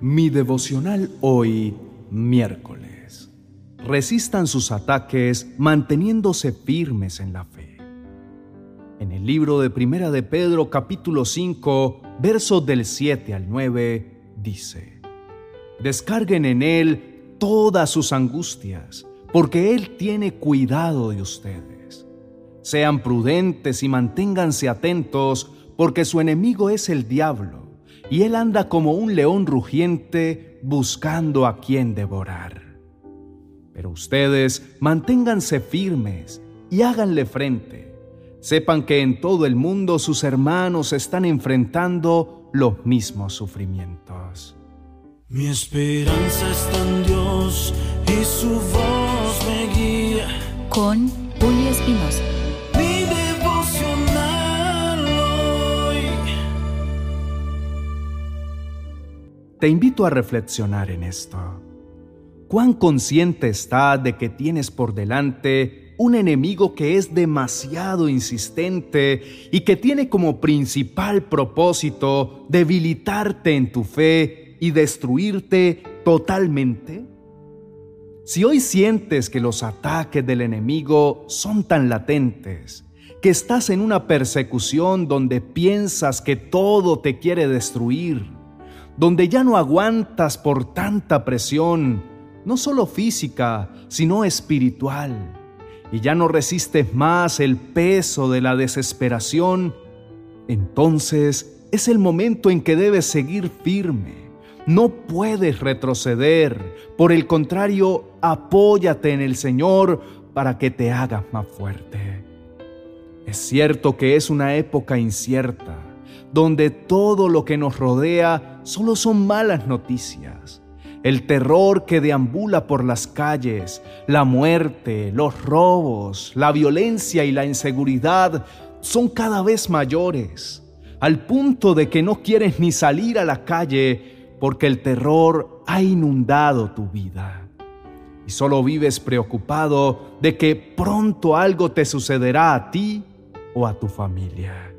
Mi devocional hoy, miércoles. Resistan sus ataques manteniéndose firmes en la fe. En el libro de Primera de Pedro capítulo 5, versos del 7 al 9, dice, Descarguen en Él todas sus angustias, porque Él tiene cuidado de ustedes. Sean prudentes y manténganse atentos, porque su enemigo es el diablo y él anda como un león rugiente buscando a quien devorar. Pero ustedes manténganse firmes y háganle frente. Sepan que en todo el mundo sus hermanos están enfrentando los mismos sufrimientos. Mi esperanza está en Dios y su voz me guía. Con Julio Espinosa. Te invito a reflexionar en esto. ¿Cuán consciente estás de que tienes por delante un enemigo que es demasiado insistente y que tiene como principal propósito debilitarte en tu fe y destruirte totalmente? Si hoy sientes que los ataques del enemigo son tan latentes, que estás en una persecución donde piensas que todo te quiere destruir, donde ya no aguantas por tanta presión, no solo física, sino espiritual, y ya no resistes más el peso de la desesperación, entonces es el momento en que debes seguir firme. No puedes retroceder, por el contrario, apóyate en el Señor para que te hagas más fuerte. Es cierto que es una época incierta, donde todo lo que nos rodea solo son malas noticias. El terror que deambula por las calles, la muerte, los robos, la violencia y la inseguridad son cada vez mayores, al punto de que no quieres ni salir a la calle porque el terror ha inundado tu vida. Y solo vives preocupado de que pronto algo te sucederá a ti o a tu familia.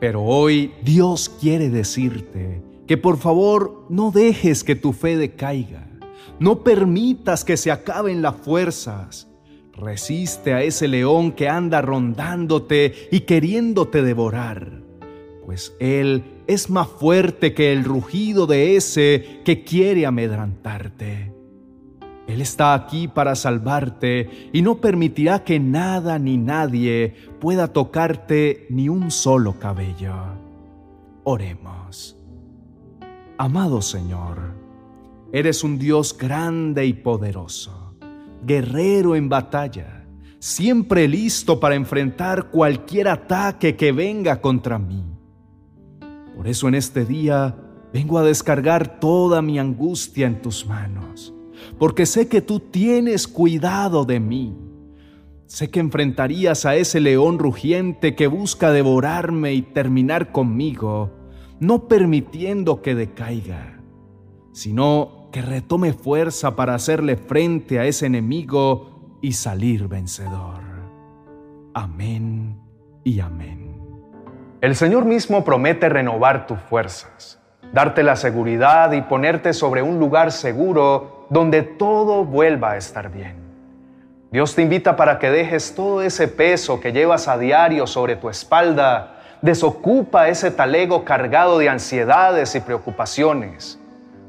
Pero hoy Dios quiere decirte que por favor no dejes que tu fe decaiga, no permitas que se acaben las fuerzas. Resiste a ese león que anda rondándote y queriéndote devorar, pues él es más fuerte que el rugido de ese que quiere amedrantarte. Él está aquí para salvarte y no permitirá que nada ni nadie pueda tocarte ni un solo cabello. Oremos. Amado Señor, eres un Dios grande y poderoso, guerrero en batalla, siempre listo para enfrentar cualquier ataque que venga contra mí. Por eso en este día vengo a descargar toda mi angustia en tus manos porque sé que tú tienes cuidado de mí. Sé que enfrentarías a ese león rugiente que busca devorarme y terminar conmigo, no permitiendo que decaiga, sino que retome fuerza para hacerle frente a ese enemigo y salir vencedor. Amén y amén. El Señor mismo promete renovar tus fuerzas, darte la seguridad y ponerte sobre un lugar seguro donde todo vuelva a estar bien. Dios te invita para que dejes todo ese peso que llevas a diario sobre tu espalda, desocupa ese talego cargado de ansiedades y preocupaciones,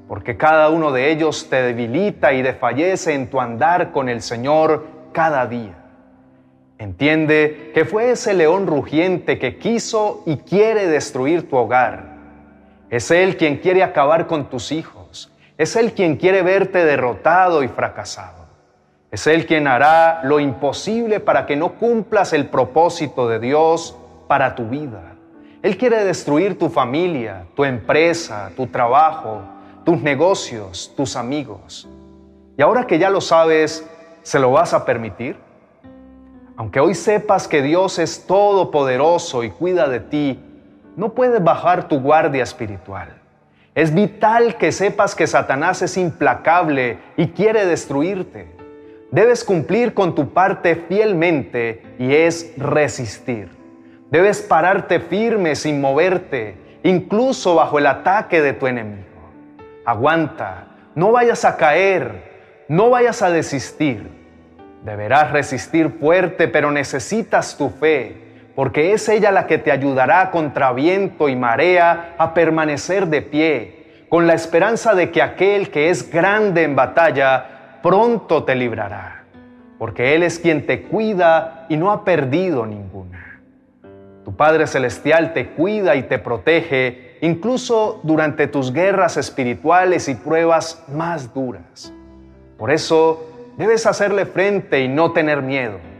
porque cada uno de ellos te debilita y desfallece en tu andar con el Señor cada día. Entiende que fue ese león rugiente que quiso y quiere destruir tu hogar. Es Él quien quiere acabar con tus hijos es Él quien quiere verte derrotado y fracasado. Es Él quien hará lo imposible para que no cumplas el propósito de Dios para tu vida. Él quiere destruir tu familia, tu empresa, tu trabajo, tus negocios, tus amigos. Y ahora que ya lo sabes, ¿se lo vas a permitir? Aunque hoy sepas que Dios es todopoderoso y cuida de ti, no puedes bajar tu guardia espiritual. Es vital que sepas que Satanás es implacable y quiere destruirte. Debes cumplir con tu parte fielmente y es resistir. Debes pararte firme sin moverte, incluso bajo el ataque de tu enemigo. Aguanta, no vayas a caer, no vayas a desistir. Deberás resistir fuerte, pero necesitas tu fe, porque es ella la que te ayudará contra viento y marea a permanecer de pie, con la esperanza de que aquel que es grande en batalla pronto te librará, porque Él es quien te cuida y no ha perdido ninguna. Tu Padre Celestial te cuida y te protege incluso durante tus guerras espirituales y pruebas más duras. Por eso debes hacerle frente y no tener miedo.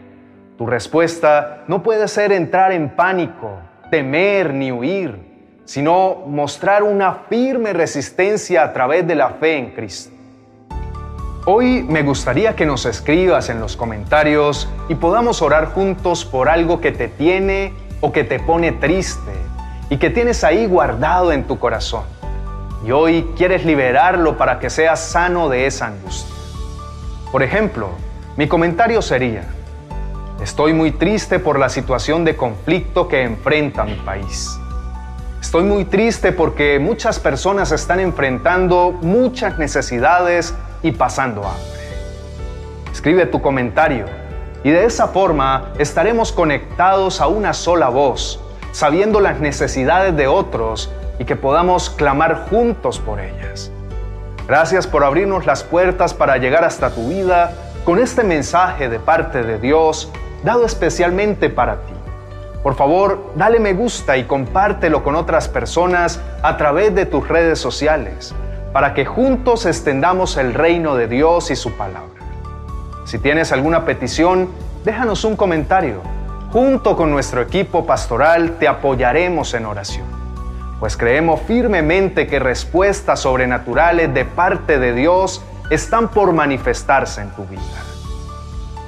Tu respuesta no puede ser entrar en pánico, temer ni huir, sino mostrar una firme resistencia a través de la fe en Cristo. Hoy me gustaría que nos escribas en los comentarios y podamos orar juntos por algo que te tiene o que te pone triste y que tienes ahí guardado en tu corazón. Y hoy quieres liberarlo para que seas sano de esa angustia. Por ejemplo, mi comentario sería, estoy muy triste por la situación de conflicto que enfrenta mi país. Estoy muy triste porque muchas personas están enfrentando muchas necesidades y pasando hambre. Escribe tu comentario y de esa forma estaremos conectados a una sola voz sabiendo las necesidades de otros y que podamos clamar juntos por ellas. Gracias por abrirnos las puertas para llegar hasta tu vida con este mensaje de parte de Dios dado especialmente para ti. Por favor, dale me gusta y compártelo con otras personas a través de tus redes sociales para que juntos extendamos el reino de Dios y su palabra. Si tienes alguna petición, déjanos un comentario Junto con nuestro equipo pastoral te apoyaremos en oración, pues creemos firmemente que respuestas sobrenaturales de parte de Dios están por manifestarse en tu vida.